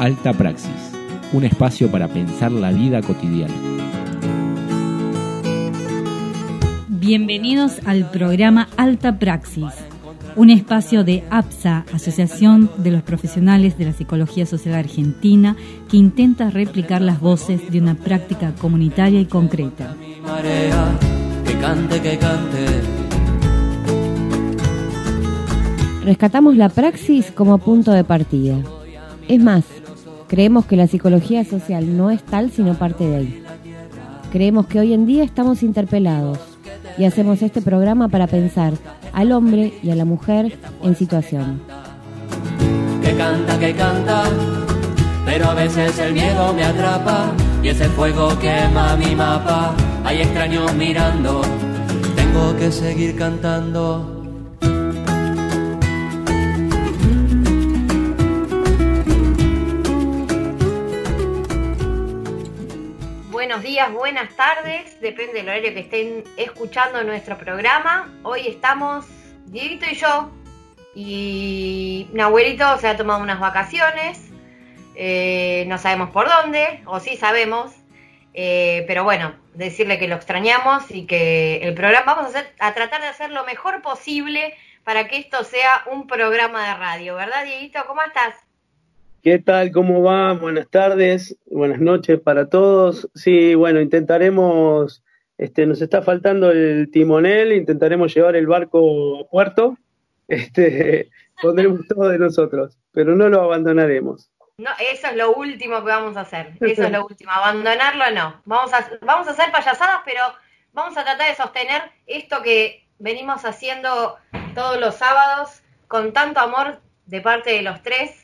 Alta Praxis, un espacio para pensar la vida cotidiana. Bienvenidos al programa Alta Praxis, un espacio de APSA, Asociación de los Profesionales de la Psicología Social Argentina, que intenta replicar las voces de una práctica comunitaria y concreta. Rescatamos la praxis como punto de partida. Es más, creemos que la psicología social no es tal sino parte de ahí. Creemos que hoy en día estamos interpelados y hacemos este programa para pensar al hombre y a la mujer en situación. Que canta, que canta, pero a veces el miedo me atrapa y ese fuego quema mi mapa. Hay extraños mirando, tengo que seguir cantando. Buenos días, buenas tardes, depende del horario que estén escuchando nuestro programa. Hoy estamos Dieguito y yo, y Nahuelito se ha tomado unas vacaciones, eh, no sabemos por dónde, o sí sabemos, eh, pero bueno, decirle que lo extrañamos y que el programa vamos a, hacer, a tratar de hacer lo mejor posible para que esto sea un programa de radio, ¿verdad, Dieguito? ¿Cómo estás? ¿Qué tal? ¿Cómo va? Buenas tardes, buenas noches para todos. Sí, bueno, intentaremos, este, nos está faltando el timonel, intentaremos llevar el barco a puerto, este, pondremos todo de nosotros, pero no lo abandonaremos. No, eso es lo último que vamos a hacer, eso es lo último, abandonarlo no. Vamos a, vamos a hacer payasadas, pero vamos a tratar de sostener esto que venimos haciendo todos los sábados con tanto amor de parte de los tres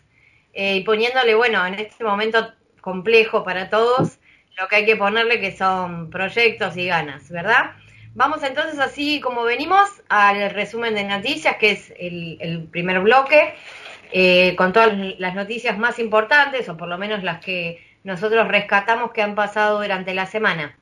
eh, y poniéndole, bueno, en este momento complejo para todos, lo que hay que ponerle que son proyectos y ganas, ¿verdad? Vamos entonces así como venimos al resumen de noticias, que es el, primer bloque, eh, con todas las noticias más importantes, o por lo menos las que nosotros rescatamos que han pasado durante la semana.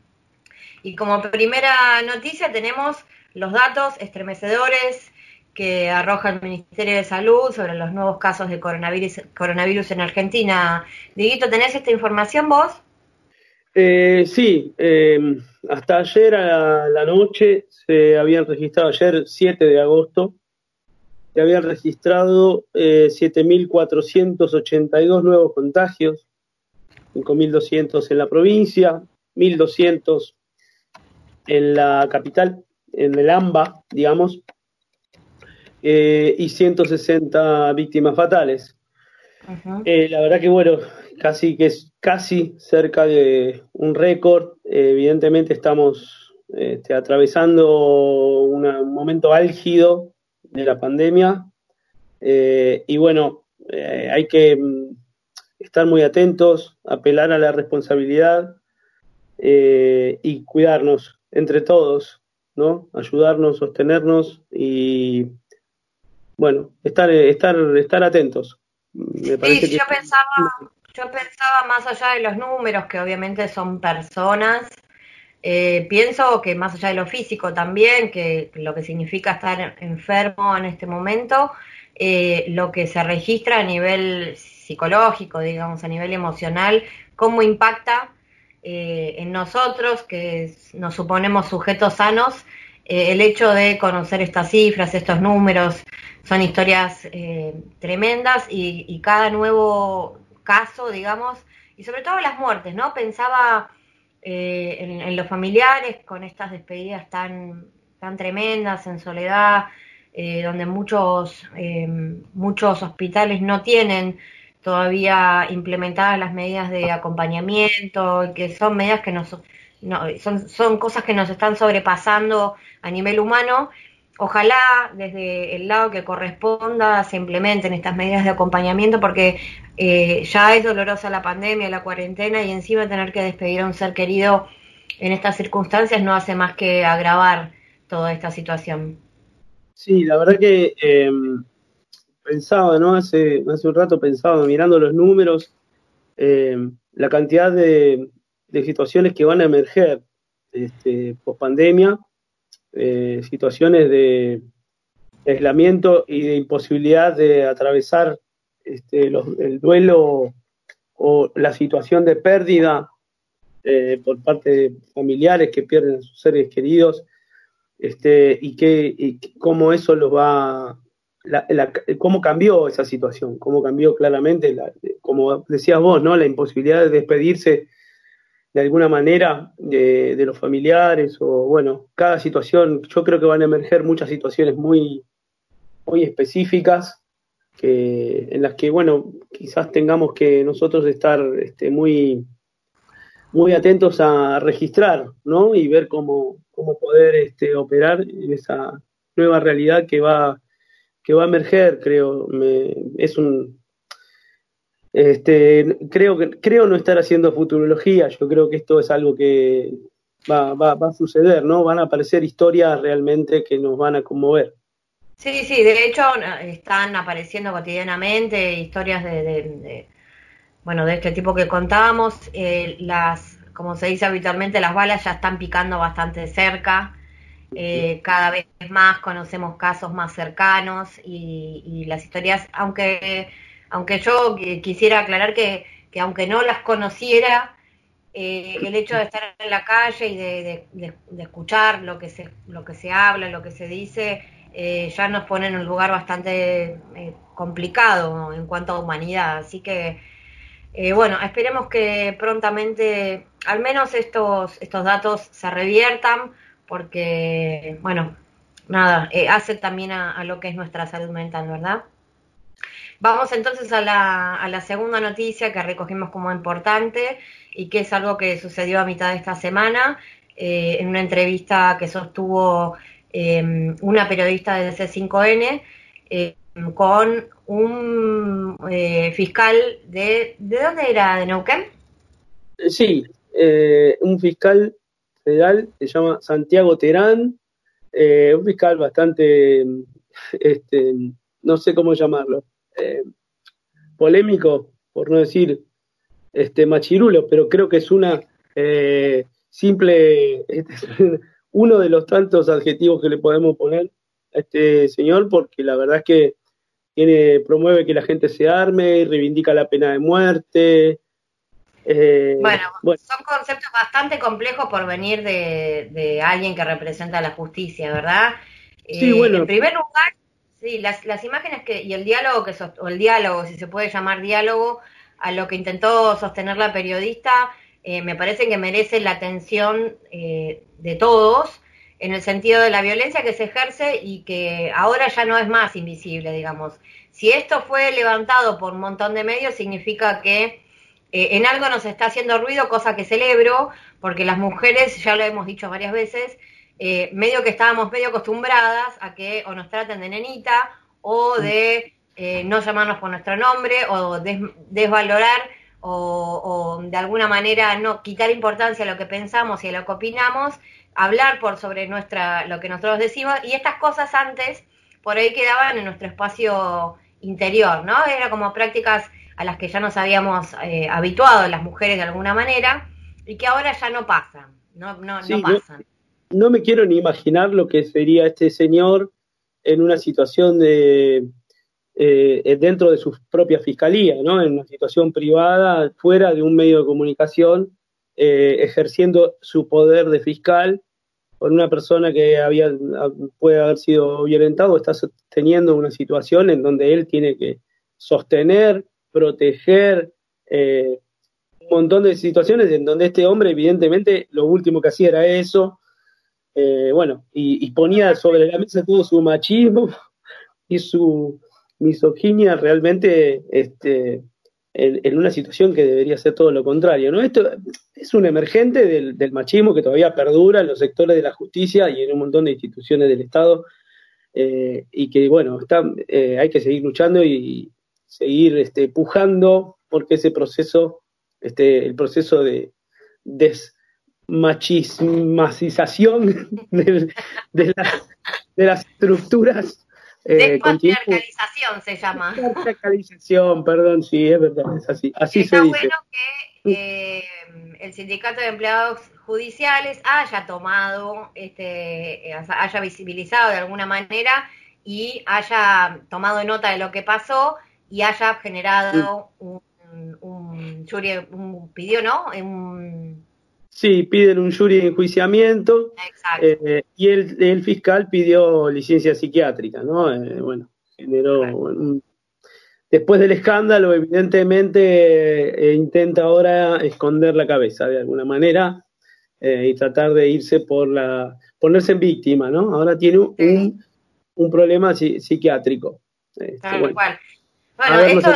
Y como primera noticia tenemos los datos estremecedores que arroja el Ministerio de Salud sobre los nuevos casos de coronavirus, coronavirus en Argentina. Diguito, ¿tenés esta información vos? Eh, sí, eh, hasta ayer a la, noche se habían registrado, ayer 7 de agosto, se habían registrado eh, 7.482 nuevos contagios, 5.200 en la provincia, 1.200 en la capital, en el AMBA, digamos, eh, y 160 víctimas fatales. Eh, la verdad que bueno, casi que es casi cerca de un récord. Eh, evidentemente estamos este, atravesando un momento álgido de la pandemia y bueno, hay que mm, estar muy atentos, apelar a la responsabilidad y cuidarnos entre todos, ¿no? Ayudarnos, sostenernos y bueno, estar, estar, estar atentos. sí, yo pensaba, yo pensaba más allá de los números, que obviamente son personas, eh, pienso que más allá de lo físico también, que lo que significa estar enfermo en este momento, eh, lo que se registra a nivel psicológico, digamos, a nivel emocional, cómo impacta eh, en nosotros, que nos suponemos sujetos sanos, el hecho de conocer estas cifras, estos números, son historias eh, tremendas y, cada nuevo caso, digamos, y sobre todo las muertes, ¿no? Pensaba eh, en, los familiares con estas despedidas tan, tan tremendas en soledad, eh, donde muchos, muchos hospitales no tienen todavía implementadas las medidas de acompañamiento, que son medidas que nos, son, son cosas que nos están sobrepasando a nivel humano ojalá desde el lado que corresponda se implementen estas medidas de acompañamiento porque eh, ya es dolorosa la pandemia, la cuarentena y encima tener que despedir a un ser querido en estas circunstancias no hace más que agravar toda esta situación. Sí, la verdad que em, pensaba, ¿no? Hace, hace un rato pensaba, mirando los números, em, la cantidad de, situaciones que van a emerger este, post pandemia eh, situaciones de, aislamiento y de imposibilidad de atravesar este, el duelo o la situación de pérdida eh, por parte de familiares que pierden a sus seres queridos, este, y, que, cómo eso los va, cómo cambió esa situación, cómo cambió claramente, como decías vos, ¿no? la imposibilidad de despedirse de alguna manera de, de, los familiares o bueno, cada situación, yo creo que van a emerger muchas situaciones muy, muy específicas que, en las que, bueno, quizás tengamos que nosotros estar este, muy, muy atentos a registrar, ¿no? Y ver cómo, cómo poder este, operar en esa nueva realidad que va, que va a emerger, creo. es un, este, creo que creo no estar haciendo futurología. Yo creo que esto es algo que va, va, va a suceder, ¿no? Van a aparecer historias realmente que nos van a conmover. Sí, sí, de hecho están apareciendo cotidianamente historias de, bueno, de este tipo que contábamos. Eh, las, como se dice habitualmente, las balas ya están picando bastante cerca. Eh, cada vez más conocemos casos más cercanos y, y las historias, aunque aunque yo quisiera aclarar que, aunque no las conociera, eh, el hecho de estar en la calle y de, escuchar lo que se lo que se habla, lo que se dice, eh, ya nos pone en un lugar bastante eh, complicado en cuanto a humanidad. Así que, bueno, esperemos que prontamente, al menos estos estos datos se reviertan, porque, bueno, nada, hace también a lo que es nuestra salud mental, ¿verdad? Vamos entonces a la, a la segunda noticia que recogimos como importante y que es algo que sucedió a mitad de esta semana eh, en una entrevista que sostuvo em, una periodista de C5N em, con un eh, fiscal de... ¿De dónde era? ¿De Neuquén? Sí, eh, un fiscal federal se llama Santiago Terán, un fiscal bastante, este, no sé cómo llamarlo, eh, polémico, por no decir este machirulo, pero creo que es una eh, simple, este, uno de los tantos adjetivos que le podemos poner a este señor, porque la verdad es que tiene, promueve que la gente se arme, y reivindica la pena de muerte. Eh, bueno, son conceptos bastante complejos por venir de, alguien que representa la justicia, ¿verdad? Sí, bueno. En primer lugar, Sí, las, imágenes que, y el diálogo, que o el diálogo, si se puede llamar diálogo, a lo que intentó sostener la periodista, eh, me parece que merece la atención eh, de todos, en el sentido de la violencia que se ejerce y que ahora ya no es más invisible, digamos. Si esto fue levantado por un montón de medios, significa que eh, en algo nos está haciendo ruido, cosa que celebro, porque las mujeres, ya lo hemos dicho varias veces, eh, medio que estábamos medio acostumbradas a que o nos traten de nenita o de eh, no llamarnos por nuestro nombre o desvalorar o, de alguna manera no quitar importancia a lo que pensamos y a lo que opinamos, hablar por sobre nuestra lo que nosotros decimos y estas cosas antes por ahí quedaban en nuestro espacio interior, ¿no? Era como prácticas a las que ya nos habíamos eh, habituado las mujeres de alguna manera y que ahora ya no pasan, no, no, no pasan no me quiero ni imaginar lo que sería este señor en una situación de eh, dentro de su propia fiscalía, ¿no? En una situación privada, fuera de un medio de comunicación, eh, ejerciendo su poder de fiscal con una persona que había puede haber sido violentado, está teniendo una situación en donde él tiene que sostener, proteger, eh, un montón de situaciones en donde este hombre evidentemente lo último que hacía era eso, eh, bueno, y, ponía sobre la mesa todo su machismo y su misoginia realmente este, en, una situación que debería ser todo lo contrario. ¿no? Esto es un emergente del, machismo que todavía perdura en los sectores de la justicia y en un montón de instituciones del Estado eh, y que, bueno, está, eh, hay que seguir luchando y seguir este, pujando porque ese proceso, este, el proceso de des machismacización de, de, las estructuras. Eh, Despatriarcalización se llama. Despatriarcalización, perdón, sí, es verdad, es así. Así Está se dice. bueno que eh, el Sindicato de Empleados Judiciales haya tomado, este, haya visibilizado de alguna manera y haya tomado nota de lo que pasó y haya generado un, un jury pidió, ¿no? Sí, piden un jury de enjuiciamiento eh, y el, el, fiscal pidió licencia psiquiátrica, ¿no? Eh, bueno, generó después del escándalo, evidentemente eh, intenta ahora esconder la cabeza de alguna manera y tratar de irse por la, ponerse en víctima, ¿no? Ahora tiene un, un problema psiquiátrico. Este, bueno. Bueno, esto,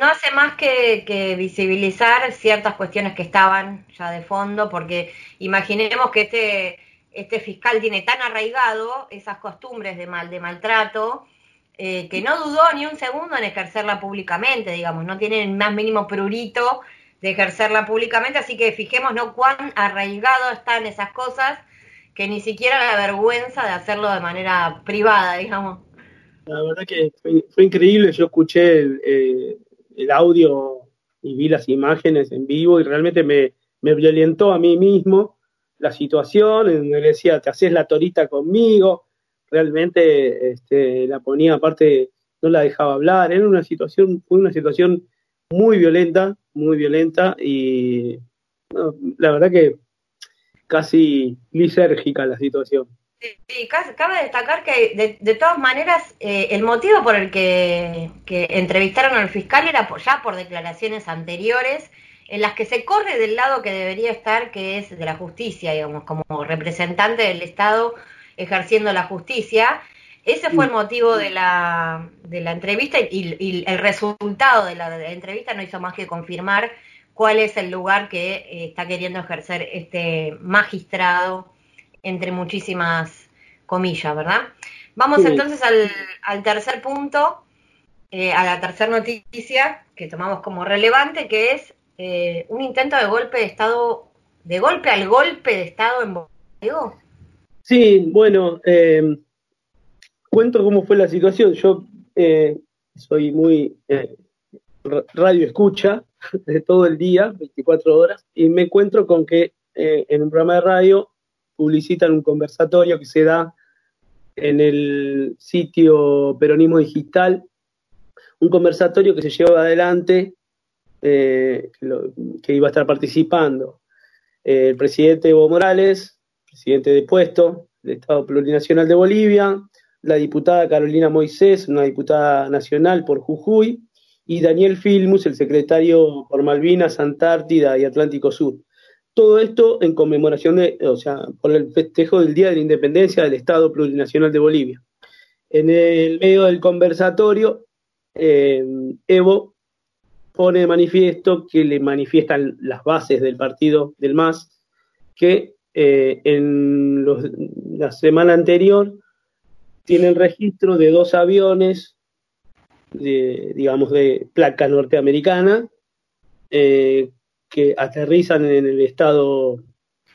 no, hace más que, visibilizar ciertas cuestiones que estaban ya de fondo, porque imaginemos que este, este fiscal tiene tan arraigado esas costumbres de mal, de maltrato, eh, que no dudó ni un segundo en ejercerla públicamente, digamos, no tiene el más mínimo prurito de ejercerla públicamente, así que fijémonos cuán arraigado están esas cosas, que ni siquiera la vergüenza de hacerlo de manera privada, digamos. La verdad que fue, increíble, yo escuché eh, el, audio y vi las imágenes en vivo y realmente me, me violentó a mí mismo la situación, en le decía, te haces la torita conmigo, realmente este, la ponía aparte, no la dejaba hablar, era una situación, fue una situación muy violenta, muy violenta y la verdad que casi lisérgica la situación. Sí, cabe destacar que de, todas maneras eh, el motivo por el que, entrevistaron al fiscal era ya por declaraciones anteriores en las que se corre del lado que debería estar, que es de la justicia, digamos, como representante del Estado ejerciendo la justicia. Ese fue el motivo de la, de la entrevista y, el resultado de la, entrevista no hizo más que confirmar cuál es el lugar que eh, está queriendo ejercer este magistrado entre muchísimas comillas, ¿verdad? Vamos entonces al, tercer punto, eh, a la tercera noticia que tomamos como relevante, que es eh, un intento de golpe de Estado, de golpe al golpe de Estado en Bolivia. Sí, bueno, eh, cuento cómo fue la situación. Yo soy muy radio escucha de todo el día, 24 horas, y me encuentro con que en un programa de radio publicitan un conversatorio que se da en el sitio Peronismo Digital, un conversatorio que se llevó adelante, eh, que, iba a estar participando eh, el presidente Evo Morales, presidente de puesto del Estado Plurinacional de Bolivia, la diputada Carolina Moisés, una diputada nacional por Jujuy, y Daniel Filmus, el secretario por Malvinas, Antártida y Atlántico Sur. Todo esto en conmemoración de, o sea, por el festejo del Día de la Independencia del Estado Plurinacional de Bolivia. En el medio del conversatorio, eh, Evo pone de manifiesto que le manifiestan las bases del partido del MAS, que eh, en la semana anterior tienen registro de dos aviones, de, digamos, de placa norteamericana, eh, que aterrizan en el estado,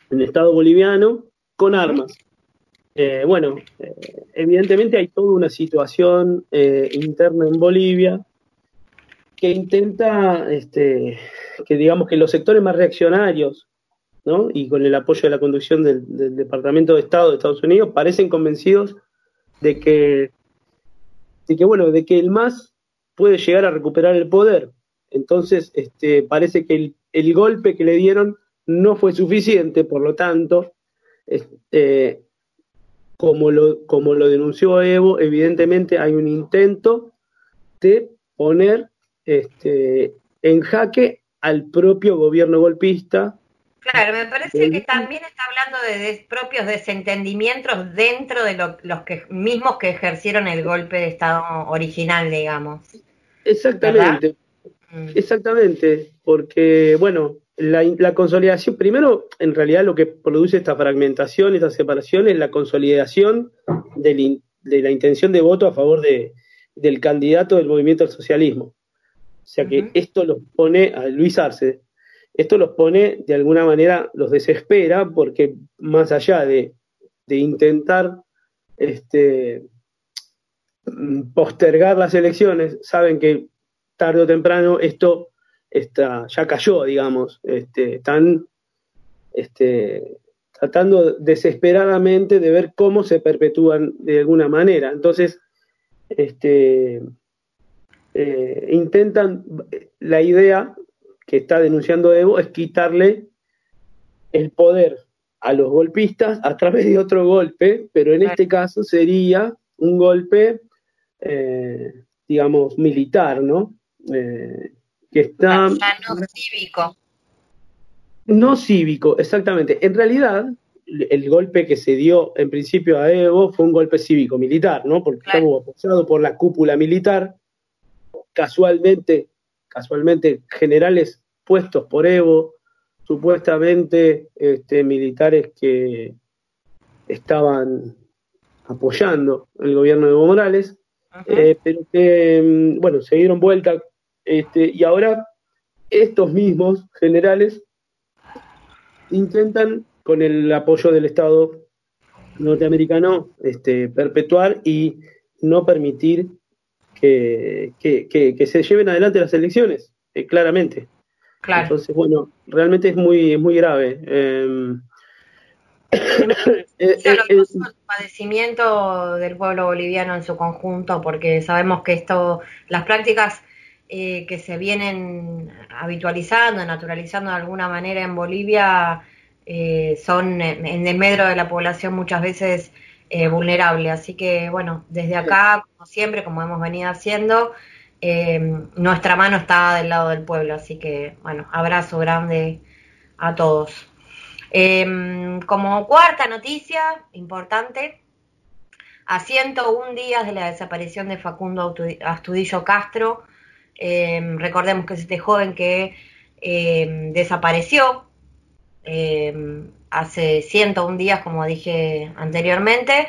en el estado boliviano con armas. Eh, bueno, eh, evidentemente hay toda una situación eh, interna en Bolivia que intenta, este, que digamos que los sectores más reaccionarios, ¿no? y con el apoyo de la conducción del, Departamento de Estado de Estados Unidos, parecen convencidos de que, de que bueno, de que el MAS puede llegar a recuperar el poder. Entonces, este, parece que el el golpe que le dieron no fue suficiente, por lo tanto, este, como, lo, como lo denunció Evo, evidentemente hay un intento de poner este, en jaque al propio gobierno golpista. Claro, me parece que también está hablando de, propios desentendimientos dentro de los que, mismos que ejercieron el golpe de Estado original, digamos. Exactamente. Exactamente, porque, bueno, la, consolidación, primero, en realidad lo que produce esta fragmentación, esta separación, es la consolidación de, la intención de voto a favor de, del candidato del movimiento al socialismo. O sea que esto los pone, a Luis Arce, esto los pone, de alguna manera, los desespera, porque más allá de, de intentar este, postergar las elecciones, saben que tarde o temprano esto está, ya cayó, digamos. Este, están este, tratando desesperadamente de ver cómo se perpetúan de alguna manera. Entonces, este, eh, intentan la idea que está denunciando Evo es quitarle el poder a los golpistas a través de otro golpe, pero en este caso sería un golpe, eh, digamos, militar, ¿no? Eh, que está... no cívico. No cívico, exactamente. En realidad, el golpe que se dio en principio a Evo fue un golpe cívico-militar, ¿no? Porque estuvo apoyado por la cúpula militar, casualmente, casualmente generales puestos por Evo, supuestamente este, militares que estaban apoyando el gobierno de Evo Morales, eh, pero que, mm, bueno, se dieron vuelta este, y ahora estos mismos generales intentan, con el apoyo del Estado norteamericano, este, perpetuar y no permitir que, se lleven adelante las elecciones, eh, claramente. Entonces, bueno, realmente es muy, muy grave. Eh, eh, el padecimiento del pueblo boliviano en su conjunto, porque sabemos que esto, las prácticas que se vienen habitualizando, naturalizando de alguna manera en Bolivia, son en el medio de la población muchas veces vulnerable. Así que, bueno, desde acá, como siempre, como hemos venido haciendo, eh, nuestra mano está del lado del pueblo, así que bueno, abrazo grande a todos. Em, como cuarta noticia importante, a 101 días de la desaparición de Facundo Astudillo Castro, em, recordemos que es este joven que em, desapareció hace 101 días, como dije anteriormente,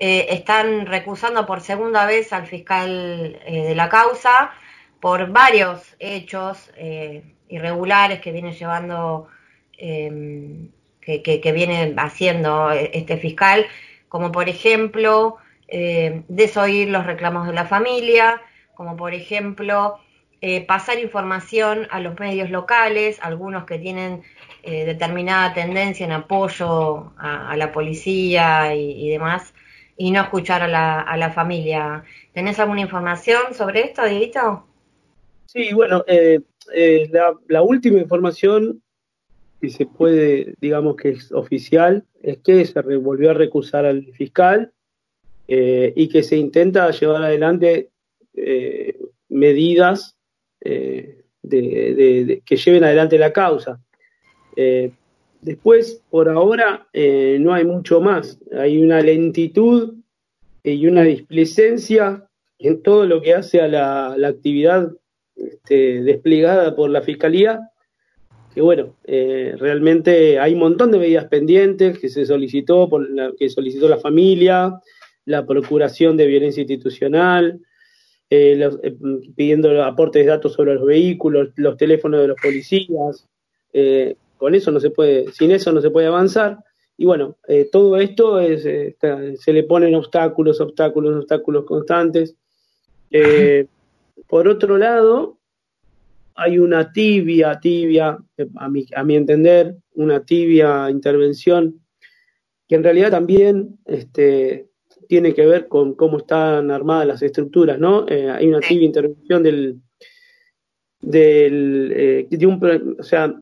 eh, están recusando por segunda vez al fiscal eh, de la causa por varios hechos eh, irregulares que viene llevando, que, que, viene haciendo este fiscal, como por ejemplo desoír los reclamos de la familia, como por ejemplo pasar información a los medios locales, algunos que tienen determinada tendencia en apoyo a, la policía y demás, y no escuchar a la, a la familia. ¿Tenés alguna información sobre esto, Dieguito? Sí, bueno, eh, eh, la, última información que se puede, digamos que es oficial, es que se volvió a recusar al fiscal eh, y que se intenta llevar adelante medidas de, que lleven adelante la causa. Después, por ahora, eh, no hay mucho más. Hay una lentitud y una displicencia en todo lo que hace a la, actividad este, desplegada por la Fiscalía, que bueno, eh, realmente hay un montón de medidas pendientes que se solicitó, por la, que solicitó la familia, la Procuración de Violencia Institucional, eh, pidiendo aportes de datos sobre los vehículos, los teléfonos de los policías, con eso no se puede, sin eso no se puede avanzar. Y bueno, eh, todo esto es, eh, se le ponen obstáculos, obstáculos, obstáculos constantes. Eh, por otro lado, hay una tibia, tibia, a mi, a mi entender, una tibia intervención que en realidad también este, tiene que ver con cómo están armadas las estructuras, ¿no? hay una tibia intervención del, del de un, o sea,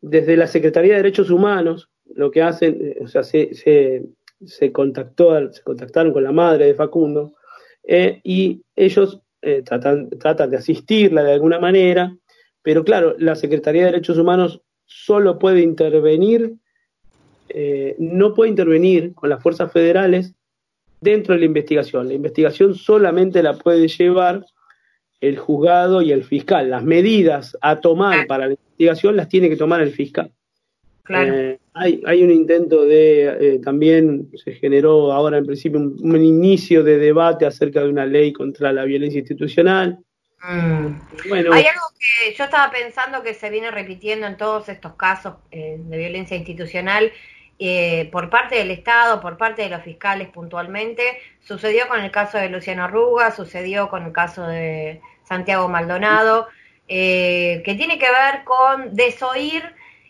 desde la Secretaría de Derechos Humanos, lo que hacen, eh, o sea, se, se, contactó, se contactaron con la madre de Facundo eh, y ellos eh, tratan, tratan de asistirla de alguna manera, pero claro, la Secretaría de Derechos Humanos solo puede intervenir, no puede intervenir con las fuerzas federales dentro de la investigación. La investigación solamente la puede llevar el juzgado y el fiscal. Las medidas a tomar para la investigación las tiene que tomar el fiscal. Claro. Eh, hay, hay un intento de, eh, también se generó ahora en principio un, inicio de debate acerca de una ley contra la violencia institucional. Mm. Bueno, hay algo que yo estaba pensando que se viene repitiendo en todos estos casos eh, de violencia institucional por parte del Estado, por parte de los fiscales puntualmente. Sucedió con el caso de Luciano Arruga, sucedió con el caso de Santiago Maldonado. Eh, que tiene que ver con desoír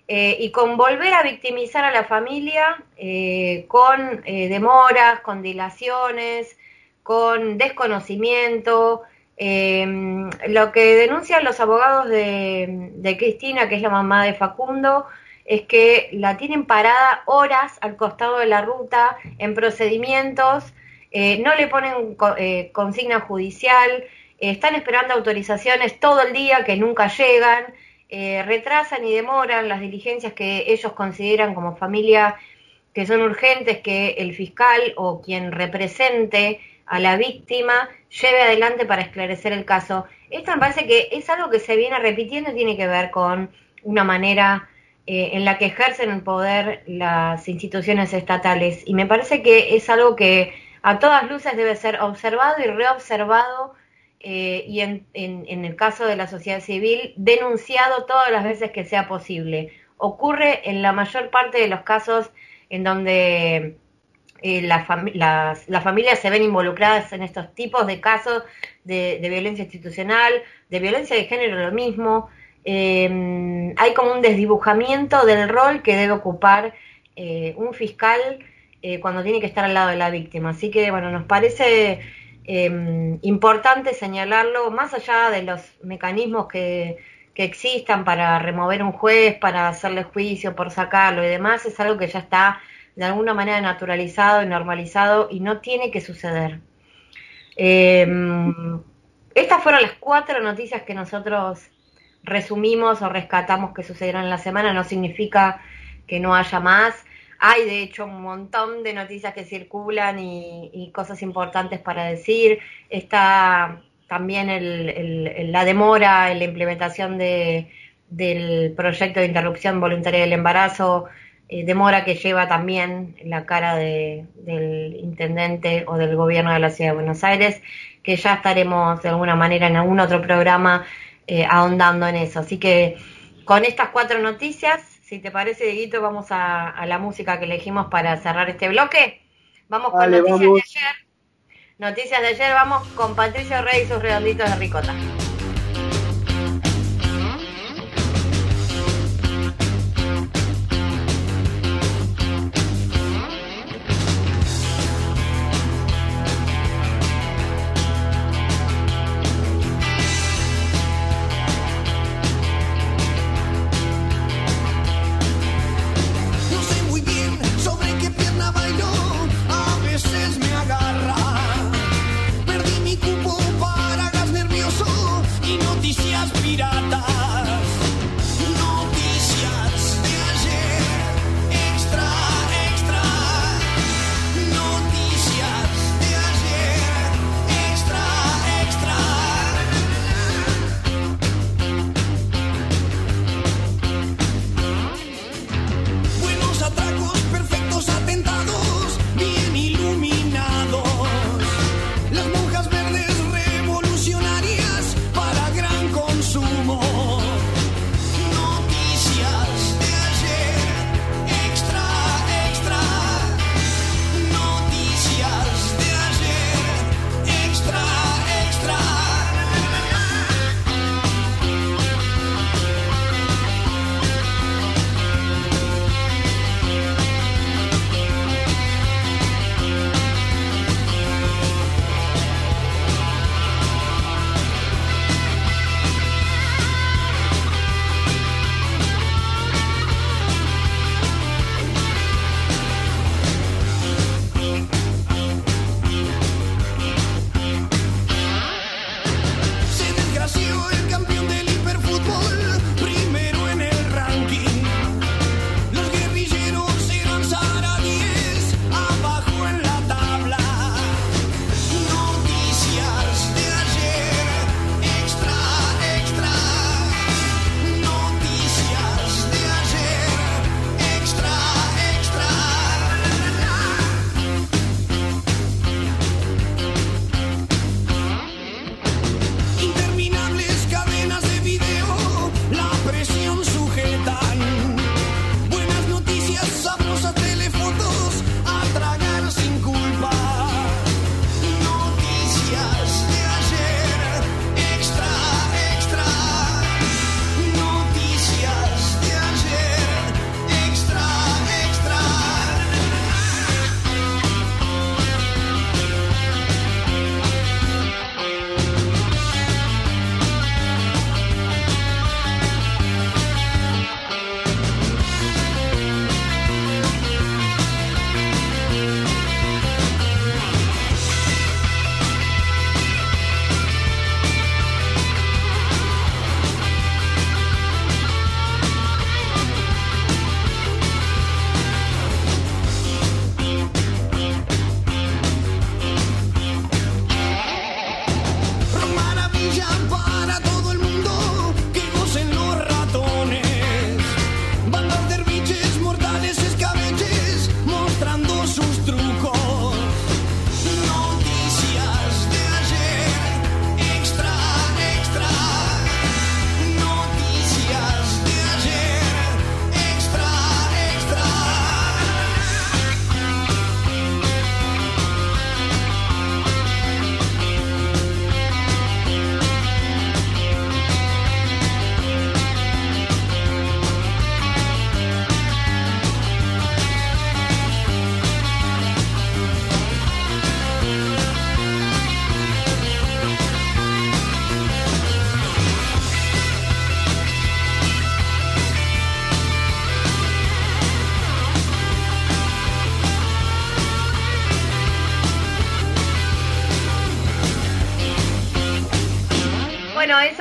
eh, y con volver a victimizar a la familia eh, con demoras, con dilaciones, con desconocimiento, Em, lo que denuncian los abogados de, de, Cristina, que es la mamá de Facundo, es que la tienen parada horas al costado de la ruta en procedimientos, eh, no le ponen eh, consigna judicial, eh, están esperando autorizaciones todo el día que nunca llegan, retrasan y demoran las diligencias que ellos consideran como familia que son urgentes, que el fiscal o quien represente a la víctima lleve adelante para esclarecer el caso. Esto me parece que es algo que se viene repitiendo y tiene que ver con una manera eh, en la que ejercen el poder las instituciones estatales. Y me parece que es algo que a todas luces debe ser observado y reobservado eh, y en, en, el caso de la sociedad civil denunciado todas las veces que sea posible. Ocurre en la mayor parte de los casos en donde eh, las, familias se ven involucradas en estos tipos de casos de, violencia institucional, de violencia de género lo mismo. Em, hay como un desdibujamiento del rol que debe ocupar eh, un fiscal eh, cuando tiene que estar al lado de la víctima. Así que, bueno, nos parece em, importante señalarlo, más allá de los mecanismos que, existan para remover un juez, para hacerle juicio, por sacarlo y demás, es algo que ya está de alguna manera naturalizado y normalizado y no tiene que suceder. Em, estas fueron las cuatro noticias que nosotros resumimos o rescatamos que sucedieron en la semana, no significa que no haya más. Hay de hecho un montón de noticias que circulan y, cosas importantes para decir. Está también la demora en la implementación de, del proyecto de interrupción voluntaria del embarazo eh, demora que lleva también la cara del intendente o del gobierno de la ciudad de Buenos Aires, que ya estaremos de alguna manera en algún otro programa eh, ahondando en eso. Así que con estas cuatro noticias, si te parece, Dieguito, vamos a, la música que elegimos para cerrar este bloque. Vamos con noticias de ayer. Noticias de ayer, vamos con Patricio Rey y sus redonditos de ricota.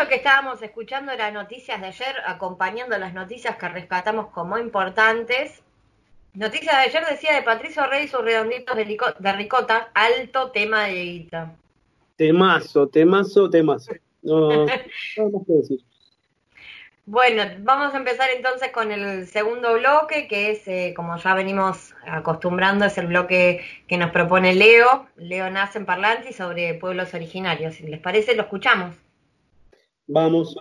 Que estábamos escuchando era noticias de ayer, acompañando las noticias que rescatamos como importantes. Noticias de ayer decía de Patricio Rey y sus redonditos de, ricota, alto tema de guita. Temazo, temazo, temazo. No, no, decir. Bueno, vamos a empezar entonces con el segundo bloque, que es, eh, como ya venimos acostumbrando, es el bloque que nos propone Leo. Leo nace en Parlanti sobre pueblos originarios. Si les parece, lo escuchamos. Vamos.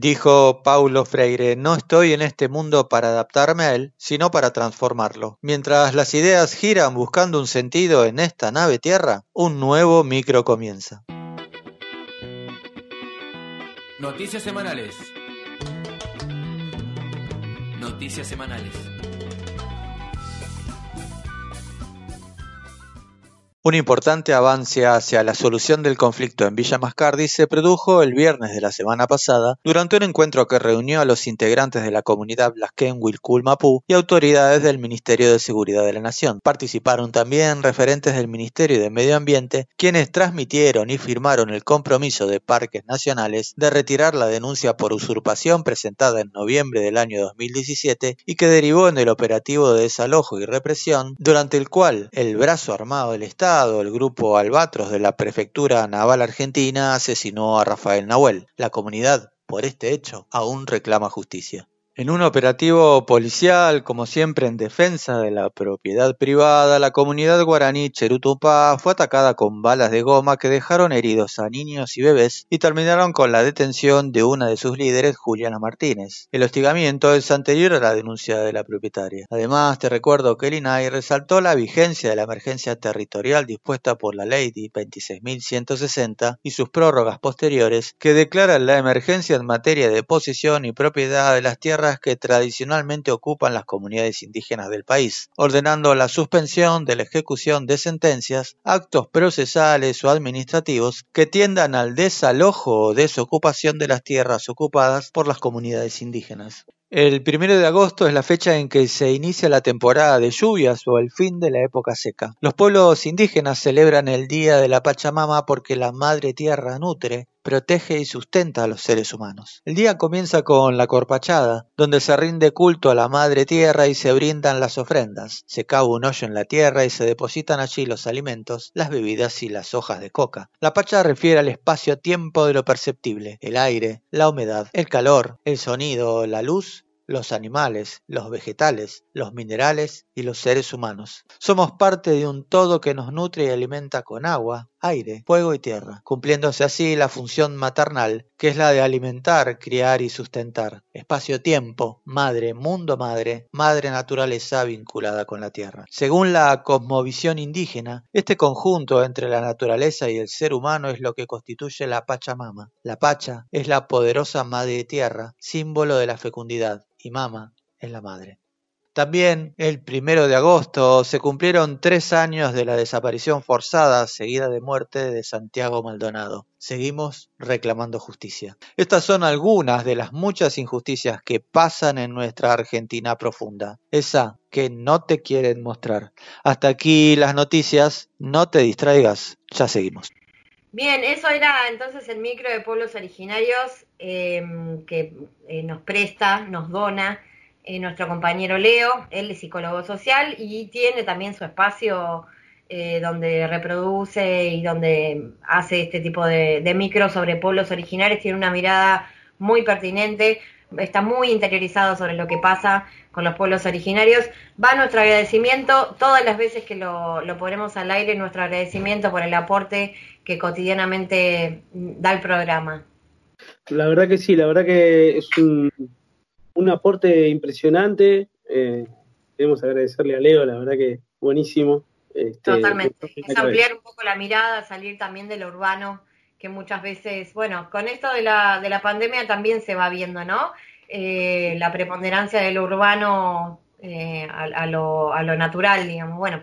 Dijo Paulo Freire, no estoy en este mundo para adaptarme a él, sino para transformarlo. Mientras las ideas giran buscando un sentido en esta nave tierra, un nuevo micro comienza. Noticias semanales. Noticias semanales. Un importante avance hacia la solución del conflicto en Villa Mascardi se produjo el viernes de la semana pasada durante un encuentro que reunió a los integrantes de la comunidad Blasquén Wilcul Mapú y autoridades del Ministerio de Seguridad de la Nación. Participaron también referentes del Ministerio de Medio Ambiente, quienes transmitieron y firmaron el compromiso de Parques Nacionales de retirar la denuncia por usurpación presentada en noviembre del año 2017 y que derivó en el operativo de desalojo y represión, durante el cual el brazo armado del Estado el grupo Albatros de la Prefectura Naval Argentina asesinó a Rafael Nahuel. La comunidad, por este hecho, aún reclama justicia. En un operativo policial, como siempre en defensa de la propiedad privada, la comunidad guaraní Cherutupá fue atacada con balas de goma que dejaron heridos a niños y bebés y terminaron con la detención de una de sus líderes, Juliana Martínez. El hostigamiento es anterior a la denuncia de la propietaria. Además, te recuerdo que el INAI resaltó la vigencia de la emergencia territorial dispuesta por la Ley 26.160 y sus prórrogas posteriores que declaran la emergencia en materia de posesión y propiedad de las tierras que tradicionalmente ocupan las comunidades indígenas del país, ordenando la suspensión de la ejecución de sentencias, actos procesales o administrativos que tiendan al desalojo o desocupación de las tierras ocupadas por las comunidades indígenas. El primero de agosto es la fecha en que se inicia la temporada de lluvias o el fin de la época seca. Los pueblos indígenas celebran el Día de la Pachamama porque la Madre Tierra nutre, protege y sustenta a los seres humanos. El día comienza con la corpachada, donde se rinde culto a la Madre Tierra y se brindan las ofrendas. Se cava un hoyo en la tierra y se depositan allí los alimentos, las bebidas y las hojas de coca. La pacha refiere al espacio-tiempo de lo perceptible, el aire, la humedad, el calor, el sonido, la luz los animales, los vegetales, los minerales y los seres humanos. Somos parte de un todo que nos nutre y alimenta con agua, aire, fuego y tierra, cumpliéndose así la función maternal, que es la de alimentar, criar y sustentar. Espacio-tiempo, madre, mundo madre, madre naturaleza vinculada con la tierra. Según la cosmovisión indígena, este conjunto entre la naturaleza y el ser humano es lo que constituye la Pachamama. La Pacha es la poderosa madre tierra, símbolo de la fecundidad, y mama es la madre. También el primero de agosto se cumplieron tres años de la desaparición forzada seguida de muerte de Santiago Maldonado. Seguimos reclamando justicia. Estas son algunas de las muchas injusticias que pasan en nuestra Argentina profunda. Esa que no te quieren mostrar. Hasta aquí las noticias. No te distraigas. Ya seguimos. Bien, eso era entonces el micro de pueblos originarios em, que eh, nos presta, nos dona eh, nuestro compañero Leo, él es psicólogo social y tiene también su espacio eh, donde reproduce y donde hace este tipo de, de micros sobre pueblos originarios, tiene una mirada muy pertinente, está muy interiorizado sobre lo que pasa con los pueblos originarios. Va nuestro agradecimiento, todas las veces que lo, lo ponemos al aire, nuestro agradecimiento por el aporte que cotidianamente da el programa. La verdad que sí, la verdad que es un, un aporte impresionante. Eh, queremos agradecerle a Leo, la verdad que buenísimo. Este, Totalmente. Es ampliar un poco la mirada, salir también de lo urbano, que muchas veces, bueno, con esto de la, de la pandemia también se va viendo, ¿no? Eh, la preponderancia de lo urbano eh, a, lo, a lo natural, digamos. Bueno,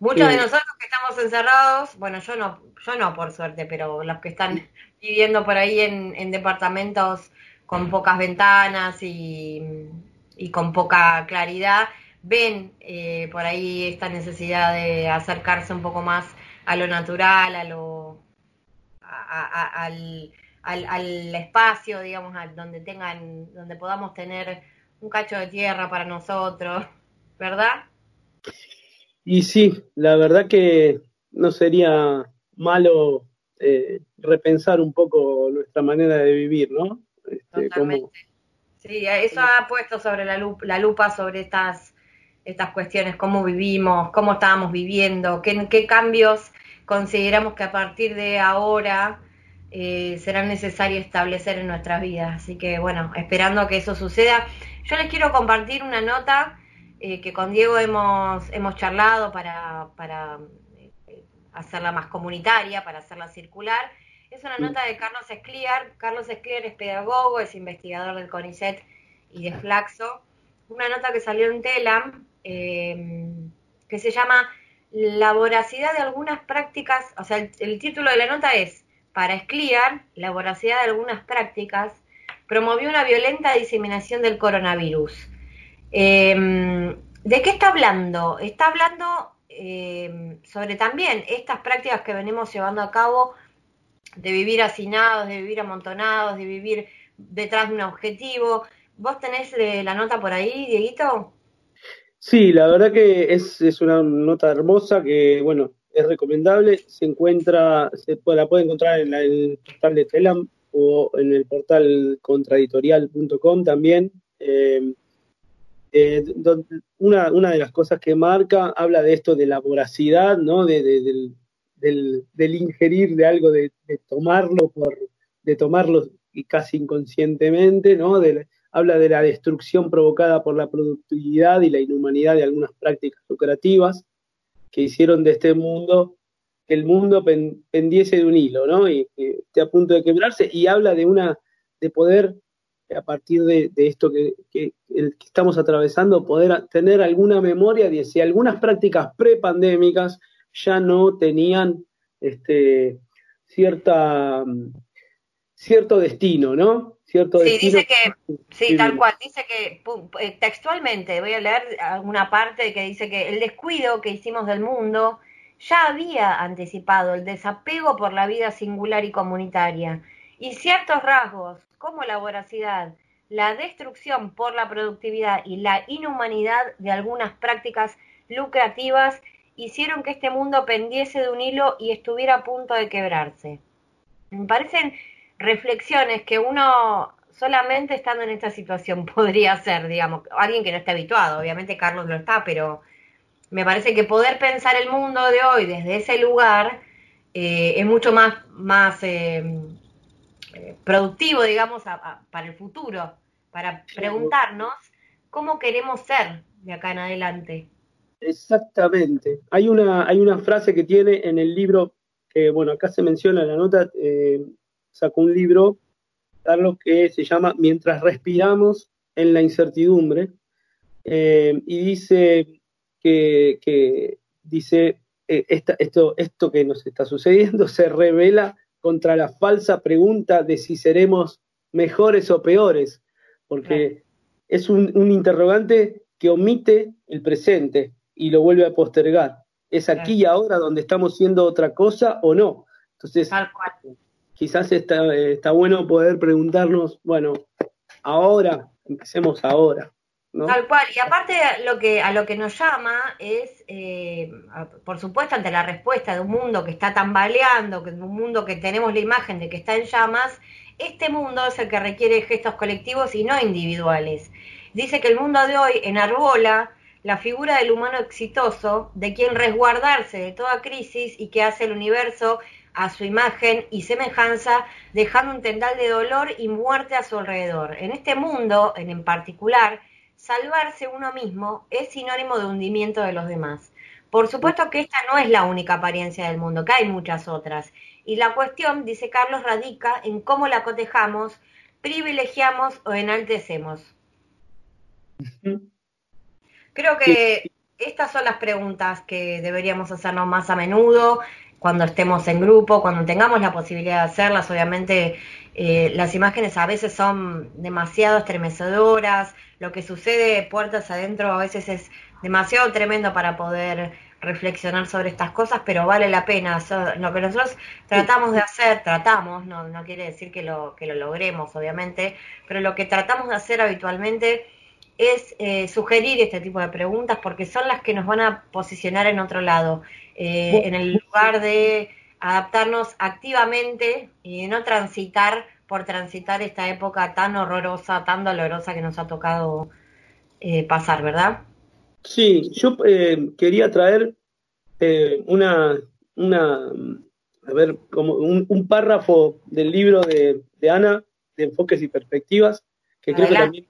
Muchos de nosotros que estamos encerrados, bueno, yo no, yo no por suerte, pero los que están viviendo por ahí en, en departamentos con pocas ventanas y, y con poca claridad, ven eh, por ahí esta necesidad de acercarse un poco más a lo natural, a lo a- a- al, al, al espacio, digamos, al- donde tengan, donde podamos tener un cacho de tierra para nosotros, ¿verdad? Y sí, la verdad que no sería malo eh, repensar un poco nuestra manera de vivir, ¿no? Este, Totalmente. Sí, eso ha puesto sobre la lupa, la lupa sobre estas, estas cuestiones, cómo vivimos, cómo estábamos viviendo, qué, qué cambios consideramos que a partir de ahora eh, serán necesarios establecer en nuestras vidas. Así que bueno, esperando que eso suceda. Yo les quiero compartir una nota eh, que con Diego hemos, hemos charlado para, para eh, hacerla más comunitaria, para hacerla circular. Es una nota de Carlos Escliar. Carlos Escliar es pedagogo, es investigador del CONICET y de Flaxo. Una nota que salió en Telam eh, que se llama La voracidad de algunas prácticas, o sea, el, el título de la nota es Para Escliar, la voracidad de algunas prácticas promovió una violenta diseminación del coronavirus. Eh, ¿De qué está hablando? Está hablando eh, sobre también estas prácticas que venimos llevando a cabo de vivir hacinados, de vivir amontonados, de vivir detrás de un objetivo. ¿Vos tenés eh, la nota por ahí, Dieguito? Sí, la verdad que es, es una nota hermosa que, bueno, es recomendable. Se encuentra, se la puede encontrar en la- el portal de Telam o en el portal contraditorial.com también. Eh, eh, una, una de las cosas que marca habla de esto de la voracidad, ¿no? De, de- del, del, del ingerir de algo, de, de tomarlo por, de tomarlo y casi inconscientemente, ¿no? De, habla de la destrucción provocada por la productividad y la inhumanidad de algunas prácticas lucrativas que hicieron de este mundo que el mundo pen- pendiese de un hilo, ¿no? Y que esté a punto de quebrarse y habla de una de poder a partir de, esto que, que- que estamos atravesando poder tener alguna memoria de si algunas prácticas prepandémicas ya no tenían este cierta mm, cierto destino, ¿no? Cierto Sí, destino dice que, sí, tal cual, dice que eh, textualmente, voy a leer alguna parte que dice que el descuido que hicimos del mundo ya había anticipado el desapego por la vida singular y comunitaria, y ciertos rasgos, como la voracidad, la destrucción por la productividad y la inhumanidad de algunas prácticas lucrativas, hicieron que este mundo pendiese de un hilo y estuviera a punto de quebrarse. Me parecen reflexiones que uno solamente estando en esta situación podría hacer, digamos, alguien que no esté habituado, obviamente Carlos lo está, pero me parece que poder pensar el mundo de hoy desde ese lugar eh, es mucho más, más eh, eh, productivo, digamos, a- a- para el futuro, para preguntarnos cómo queremos ser de acá en adelante. Exactamente. Hay una, hay una frase que tiene en el libro, que bueno, acá se menciona en la nota, eh, sacó un libro, Carlos, que se llama Mientras respiramos en la incertidumbre, eh, y dice que, que dice eh, esta- esto, esto que nos está sucediendo se revela contra la falsa pregunta de si seremos mejores o peores, porque es un, un interrogante que omite el presente y lo vuelve a postergar. Es aquí y ahora donde estamos siendo otra cosa o no. Entonces, Tal cual. quizás está, está bueno poder preguntarnos, bueno, ahora, empecemos ahora. ¿no? Tal cual, y aparte lo que, a lo que nos llama es, eh, por supuesto, ante la respuesta de un mundo que está tambaleando, que un mundo que tenemos la imagen de que está en llamas, este mundo es el que requiere gestos colectivos y no individuales. Dice que el mundo de hoy enarbola la figura del humano exitoso, de quien resguardarse de toda crisis y que hace el universo a su imagen y semejanza, dejando un tendal de dolor y muerte a su alrededor. En este mundo, en, en particular, salvarse uno mismo es sinónimo de hundimiento de los demás. Por supuesto que esta no es la única apariencia del mundo, que hay muchas otras. Y la cuestión, dice Carlos, radica en cómo la cotejamos, privilegiamos o enaltecemos. Creo que, estas son las preguntas que deberíamos hacernos más a menudo cuando estemos en grupo, cuando tengamos la posibilidad de hacerlas. Obviamente eh, las imágenes a veces son demasiado estremecedoras, lo que sucede puertas adentro a veces es demasiado tremendo para poder reflexionar sobre estas cosas, pero vale la pena. lo que nosotros tratamos de hacer, tratamos, no, no quiere decir que lo, que lo logremos, obviamente, pero lo que tratamos de hacer habitualmente es eh, sugerir este tipo de preguntas porque son las que nos van a posicionar en otro lado, eh, en el lugar de adaptarnos activamente y no transitar por transitar esta época tan horrorosa, tan dolorosa que nos ha tocado eh, pasar, ¿verdad? Sí, yo quería traer una, una, a ver, como un, párrafo del libro de, Ana, de Enfoques y Perspectivas, que creo que también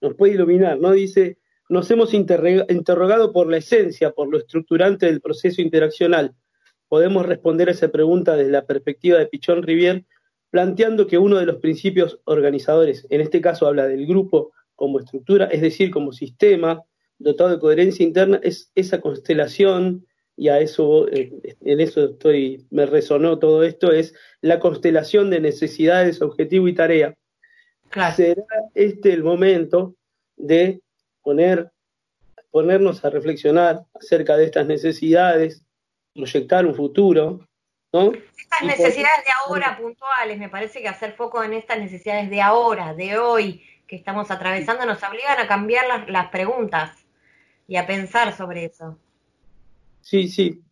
nos puede iluminar, ¿no? Dice, nos hemos interrogado por la esencia, por lo estructurante del proceso interaccional. Podemos responder a esa pregunta desde la perspectiva de Pichón Rivier, planteando que uno de los principios organizadores, en este caso habla del grupo como estructura, es decir, como sistema dotado de coherencia interna, es esa constelación, y a eso, eh, en eso estoy, me resonó todo esto, es la constelación de necesidades, objetivo y tarea será este el momento de poner, ponernos a reflexionar acerca de estas necesidades, proyectar un futuro, ¿no? Estas necesidades de ahora puntuales, me parece que hacer foco en estas necesidades de ahora, de hoy, que estamos atravesando, nos obligan a cambiar las, las preguntas y a pensar sobre eso. Sí, sí,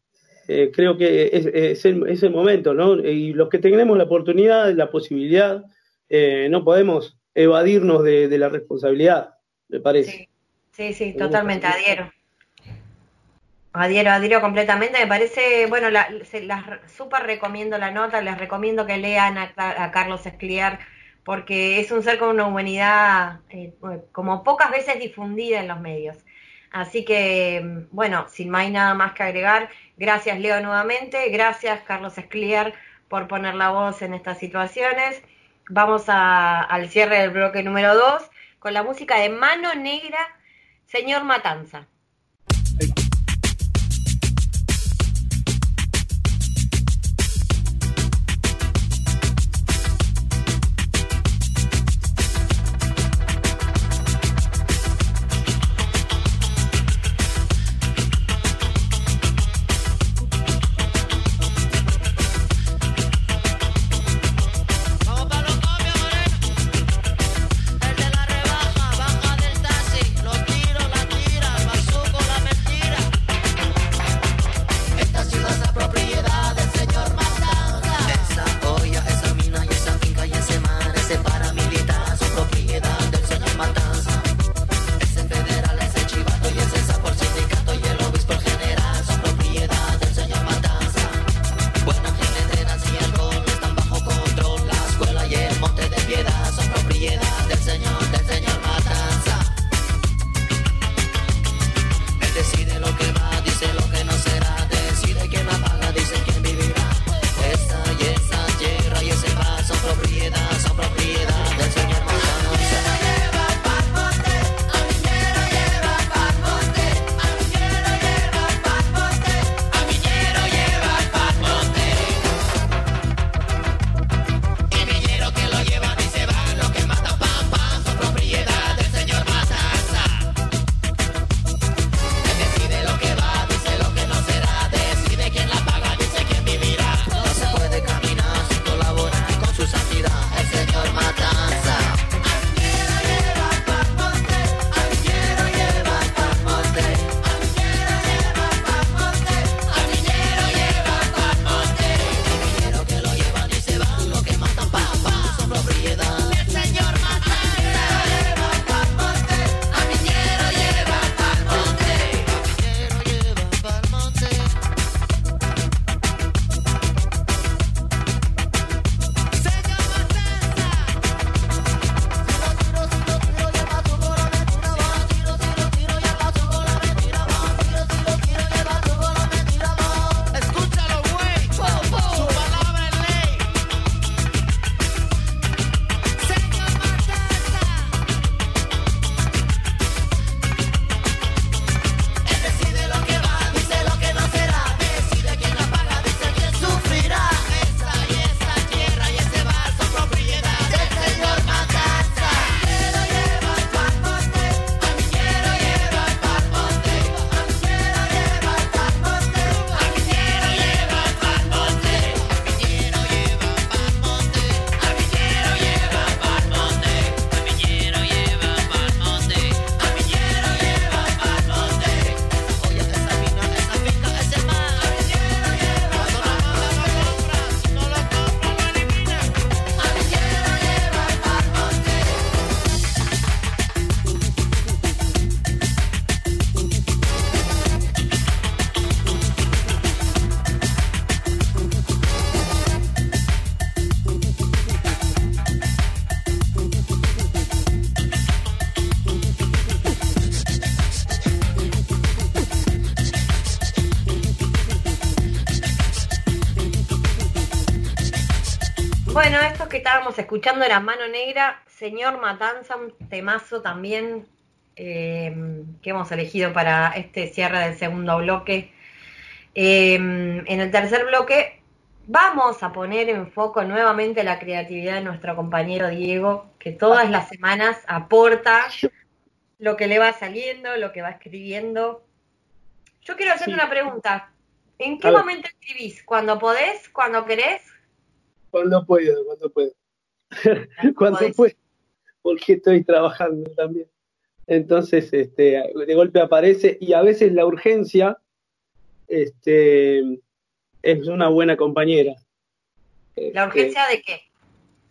eh, creo que es, el, momento, ¿no? Y los que tenemos la oportunidad, la posibilidad, eh, no podemos evadirnos de, la responsabilidad, me parece. Sí, sí, totalmente, adhiero. Adhiero, adhiero completamente. Me parece, bueno, la, las súper recomiendo la nota, les recomiendo que lean a, Carlos Escliar, porque es un ser con una humanidad eh, como pocas veces difundida en los medios. Así que, bueno, sin más nada más que agregar, gracias Leo nuevamente, gracias Carlos Escliar por poner la voz en estas situaciones vamos al cierre del bloque número 2 con la música de Mano Negra, Señor Matanza. Estábamos escuchando era Mano Negra, Señor Matanza, un temazo también eh, que hemos elegido para este cierre del segundo bloque. Eh, en el tercer bloque vamos a poner en foco nuevamente la creatividad de nuestro compañero Diego, que todas las semanas aporta lo que le va saliendo, lo que va escribiendo. Yo quiero hacerte una pregunta. ¿En qué momento escribís? ¿Cuando podés? ¿Cuando querés? Cuando puedo, cuando puedo. cuando puedo, porque estoy trabajando también. Entonces, este, de golpe aparece y a veces la urgencia este, es una buena compañera. ¿La urgencia de qué?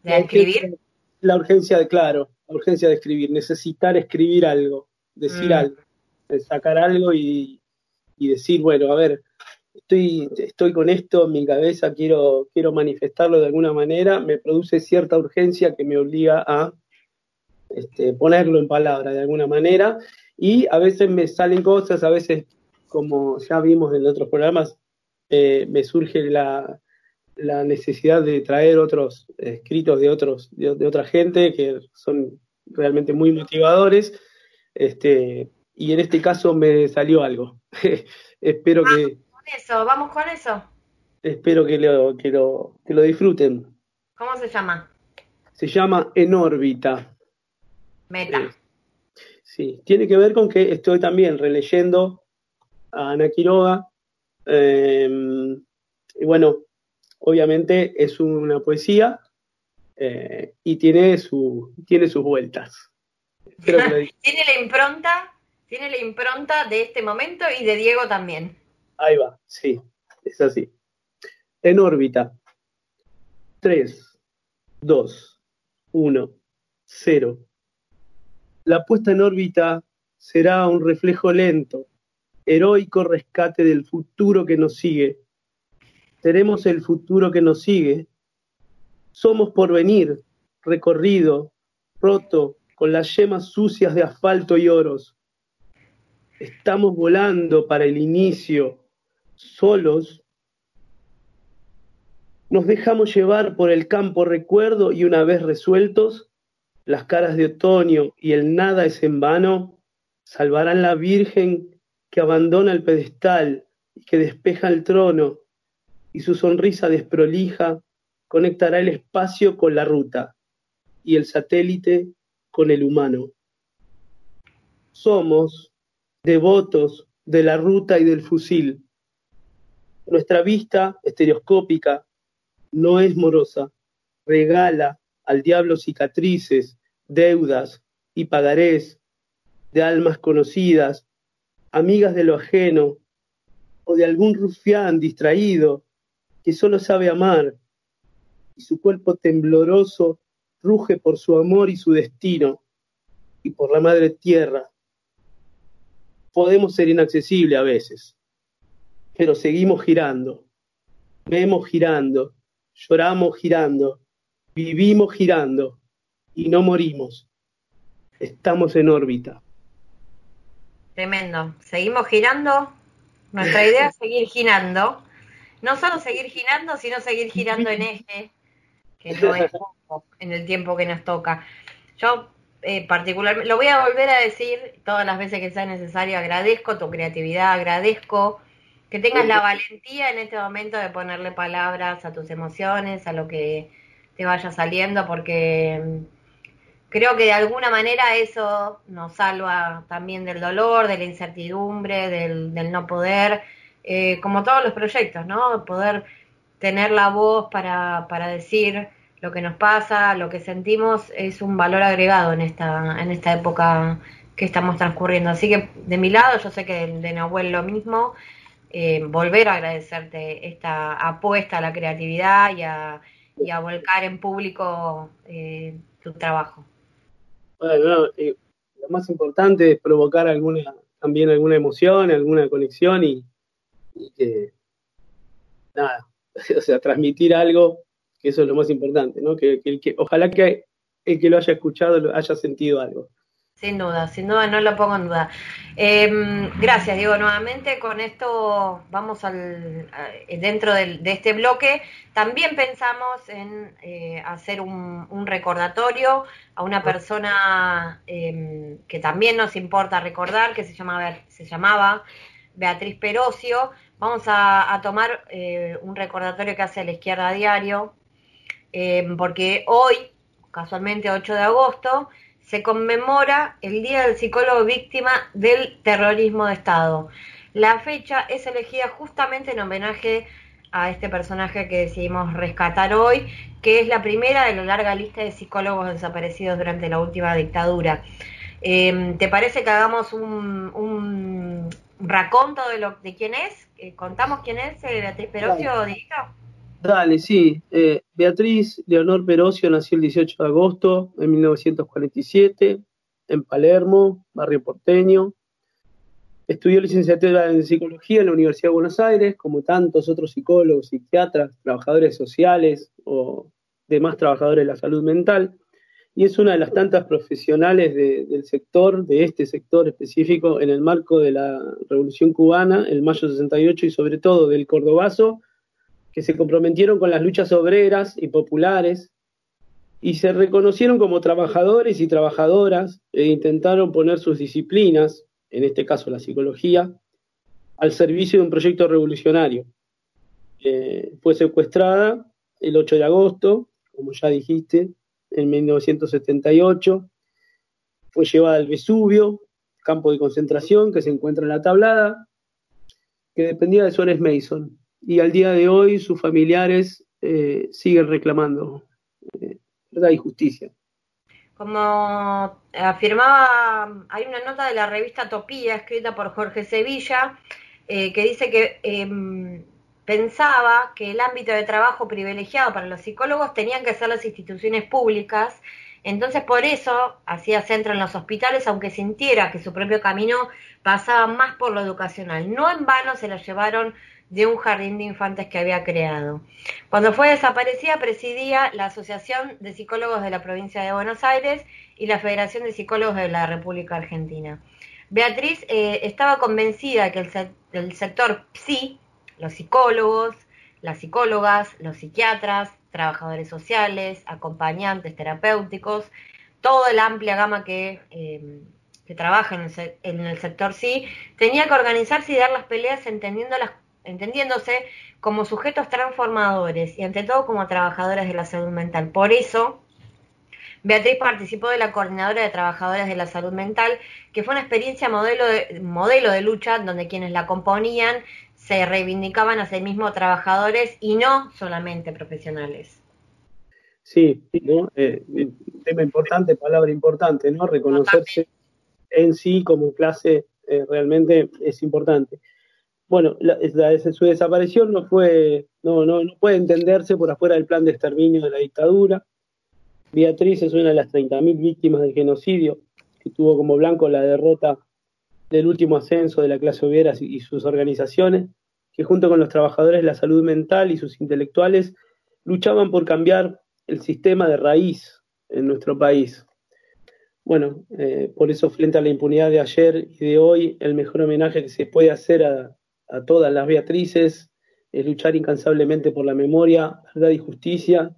¿De escribir? la urgencia de, claro, la urgencia de escribir, necesitar escribir algo, decir mm. algo, sacar algo y, y decir, bueno, a ver, estoy, estoy con esto en mi cabeza, quiero, quiero manifestarlo de alguna manera, me produce cierta urgencia que me obliga a este, ponerlo en palabra de alguna manera y a veces me salen cosas, a veces, como ya vimos en otros programas, eh, me surge la, la, necesidad de traer otros escritos de, otros, de, otra gente que son realmente muy motivadores. Este, y en este caso me salió algo. Espero que eso, vamos con eso. Espero que lo, que lo, que lo disfruten. ¿Cómo se llama? Se llama En órbita. Meta. Eh, sí, tiene que ver con que estoy también releyendo a Ana Quiroga. Em, y bueno, obviamente es una poesía eh, y tiene, su, tiene sus vueltas. tiene la impronta, tiene la impronta de este momento y de Diego también. Ahí va, sí, es así. En órbita. 3, 2, 1, 0. La puesta en órbita será un reflejo lento, heroico rescate del futuro que nos sigue. Seremos el futuro que nos sigue. Somos por venir, recorrido, roto, con las yemas sucias de asfalto y oros. Estamos volando para el inicio, solos, nos dejamos llevar por el campo recuerdo y una vez resueltos, las caras de otoño y el nada es en vano, salvarán la Virgen que abandona el pedestal y que despeja el trono, y su sonrisa desprolija conectará el espacio con la ruta y el satélite con el humano. Somos devotos de la ruta y del fusil nuestra vista estereoscópica no es morosa, regala al diablo cicatrices, deudas y pagarés de almas conocidas, amigas de lo ajeno, o de algún rufián distraído que solo sabe amar, y su cuerpo tembloroso ruge por su amor y su destino, y por la madre tierra. Podemos ser inaccesibles a veces, pero seguimos girando. Vemos girando, lloramos girando, vivimos girando y no morimos. Estamos en órbita. Tremendo. Seguimos girando. Nuestra idea es seguir girando. No solo seguir girando, sino seguir girando en eje, que no es poco en el tiempo que nos toca. Yo eh, particularmente, lo voy a volver a decir todas las veces que sea necesario, agradezco tu creatividad, agradezco que tengas la valentía en este momento de ponerle palabras a tus emociones, a lo que te vaya saliendo, porque mm, creo que de alguna manera eso nos salva también del dolor, de la incertidumbre, del, no poder, eh, como todos los proyectos, ¿no? Poder tener la voz para, para decir lo que nos pasa, lo que sentimos, es un valor agregado en esta, en esta época que estamos transcurriendo. Así que de mi lado, yo sé que de, de Nahuel lo mismo, eh, volver a agradecerte esta apuesta a la creatividad y a, a volcar en público eh, tu trabajo. Bueno, eh, lo más importante es provocar alguna también alguna emoción, alguna conexión y, que nada, o sea, transmitir algo, que eso es lo más importante, ¿no? Que, que, que ojalá que el que lo haya escuchado lo haya sentido algo. Sin duda, sin duda, no lo pongo en duda. Em, gracias, Diego, nuevamente. Con esto vamos al, dentro de este bloque. También pensamos en eh, hacer un, recordatorio a una persona em, que también nos importa recordar, que se llamaba, se llamaba Beatriz Perocio. Vamos a, tomar eh, un recordatorio que hace la izquierda diario, em, porque hoy, casualmente 8 de agosto, se conmemora el Día del Psicólogo Víctima del Terrorismo de Estado. La fecha es elegida justamente en homenaje a este personaje que decidimos rescatar hoy, que es la primera de la larga lista de psicólogos desaparecidos durante la última dictadura. Em, ¿Te parece que hagamos un, un raconto de, lo, de quién es? Eh, ¿Contamos quién es eh, Beatriz Perocio, Dale, sí. Eh, Beatriz Leonor Perocio nació el 18 de agosto de 1947 en Palermo, barrio porteño. Estudió licenciatura en psicología en la Universidad de Buenos Aires, como tantos otros psicólogos, psiquiatras, trabajadores sociales o demás trabajadores de la salud mental. Y es una de las tantas profesionales del sector, de este sector específico, en el marco de la Revolución Cubana, el mayo 68 y sobre todo del Cordobazo, que se comprometieron con las luchas obreras y populares y se reconocieron como trabajadores y trabajadoras e intentaron poner sus disciplinas, en este caso la psicología, al servicio de un proyecto revolucionario. Eh, fue secuestrada el 8 de agosto, como ya dijiste, en 1978. Fue llevada al Vesubio, campo de concentración que se encuentra en la tablada, que dependía de Suárez Mason y al día de hoy sus familiares eh, siguen reclamando eh, verdad y justicia. Como afirmaba, hay una nota de la revista Topía escrita por Jorge Sevilla eh, que dice que em, pensaba que el ámbito de trabajo privilegiado para los psicólogos tenían que ser las instituciones públicas, entonces por eso hacía centro en los hospitales, aunque sintiera que su propio camino pasaba más por lo educacional. No en vano se lo llevaron de un jardín de infantes que había creado. Cuando fue desaparecida presidía la Asociación de Psicólogos de la Provincia de Buenos Aires y la Federación de Psicólogos de la República Argentina. Beatriz eh, estaba convencida que el, sector psi, los psicólogos, las psicólogas, los psiquiatras, trabajadores sociales, acompañantes terapéuticos, toda la amplia gama que, eh, que trabaja en el, en el sector sí, tenía que organizarse y dar las peleas entendiendo las entendiéndose como sujetos transformadores y ante todo como trabajadoras de la salud mental. Por eso, Beatriz participó de la Coordinadora de Trabajadores de la Salud Mental, que fue una experiencia modelo de, modelo de lucha donde quienes la componían se reivindicaban a sí mismos trabajadores y no solamente profesionales. Sí, ¿no? Eh, tema importante, palabra importante, ¿no? Reconocerse en sí como clase eh, realmente es importante bueno, la, su desaparición no fue, no, no, no puede entenderse por afuera del plan de exterminio de la dictadura. Beatriz es una de las 30.000 víctimas del genocidio que tuvo como blanco la derrota del último ascenso de la clase obrera y sus organizaciones, que junto con los trabajadores de la salud mental y sus intelectuales luchaban por cambiar el sistema de raíz en nuestro país. Bueno, eh, por eso frente a la impunidad de ayer y de hoy, el mejor homenaje que se puede hacer a, a todas las Beatrices, es luchar incansablemente por la memoria, verdad y justicia,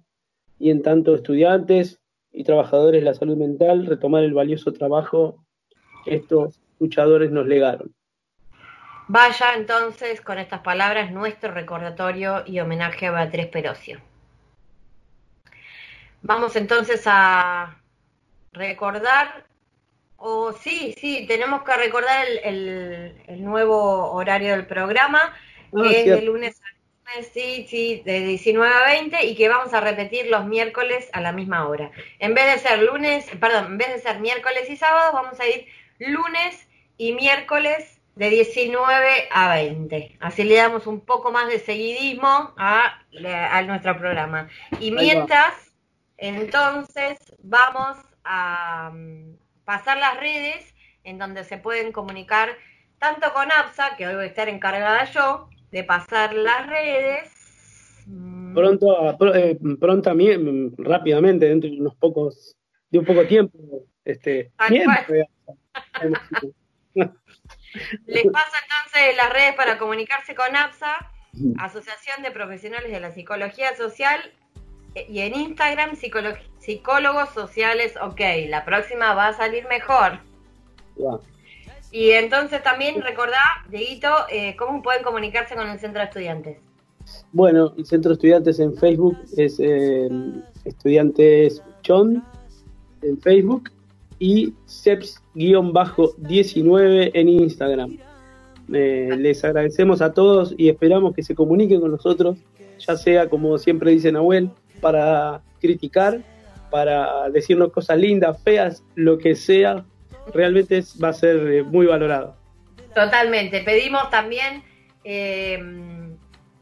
y en tanto estudiantes y trabajadores de la salud mental, retomar el valioso trabajo que estos luchadores nos legaron. Vaya entonces con estas palabras nuestro recordatorio y homenaje a Beatriz Perocio. Vamos entonces a recordar o sí, sí, tenemos que recordar el, el, nuevo horario del programa, ah, que es de lunes a lunes, sí, sí, de 19 a 20 y que vamos a repetir los miércoles a la misma hora. En vez de ser lunes, perdón, en vez de ser miércoles y sábado, vamos a ir lunes y miércoles de 19 a 20. Así le damos un poco más de seguidismo a, a nuestro programa. Y mientras, entonces, vamos a pasar las redes en donde se pueden comunicar tanto con APSA, que hoy voy a estar encargada yo, de pasar las redes. Mm. Pronto, eh, pronto rápidamente, dentro de unos pocos, de un poco tiempo, este. Les paso entonces las redes para comunicarse con APSA, Asociación de Profesionales de la Psicología Social, eh, y en Instagram, psicolo- Psicólogos Sociales OK. La próxima va a salir mejor. Y entonces también recordá, Dieguito, eh, cómo pueden comunicarse con el Centro de Estudiantes. Bueno, el Centro de Estudiantes en Facebook es eh, Estudiantes Chon en Facebook y CEPS-19 en Instagram. Eh, les agradecemos a todos y esperamos que se comuniquen con nosotros, ya sea como siempre dice Nahuel, para criticar, para decirnos cosas lindas, feas, lo que sea, realmente es- va a ser eh, muy valorado. Totalmente. Pedimos también, eh,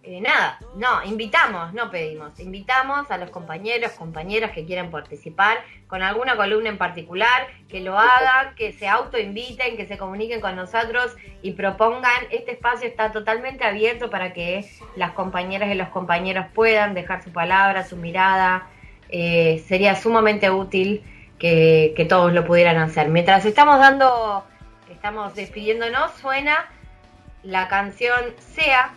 eh, nada, no, invitamos, no pedimos, invitamos a los compañeros, compañeras que quieran participar con alguna columna en particular, que lo hagan, que se autoinviten, que se comuniquen con nosotros y propongan. Este espacio está totalmente abierto para que las compañeras y los compañeros puedan dejar su palabra, su mirada. Eh, sería sumamente útil que, que todos lo pudieran hacer. Mientras estamos dando estamos despidiéndonos, suena la canción Sea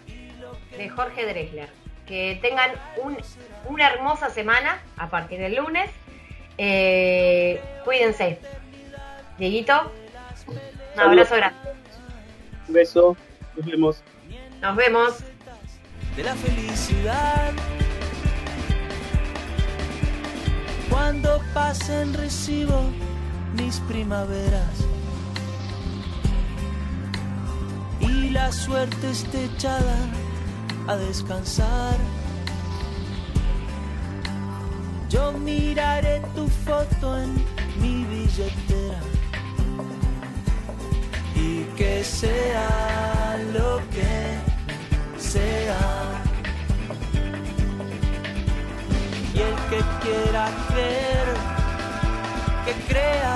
de Jorge Dresler. Que tengan un- una hermosa semana a partir del lunes. Eh, cuídense. Dieguito, un abrazo grande. Un beso, nos vemos. Nos vemos. de la felicidad. Cuando pasen recibo mis primaveras y la suerte esté echada a descansar. Yo miraré tu foto en mi billetera y que sea lo que sea. Que quiera creer, que crea.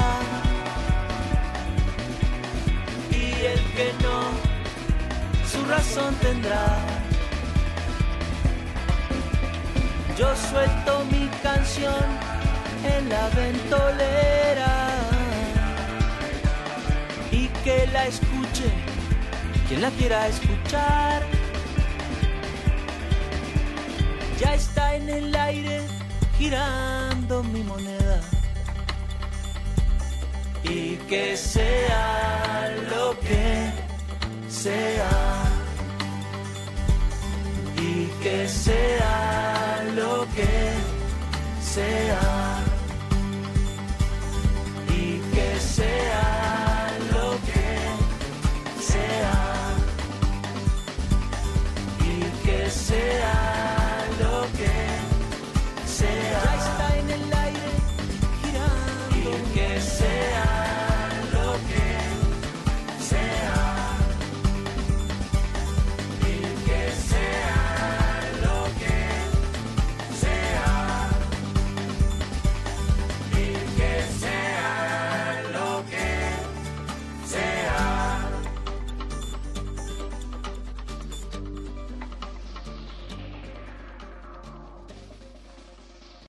Y el que no, su razón tendrá. Yo suelto mi canción en la ventolera y que la escuche quien la quiera escuchar. Ya está en el aire girando mi moneda. Y que sea lo que sea. Y que sea lo que sea. Y que sea lo que sea. Y que sea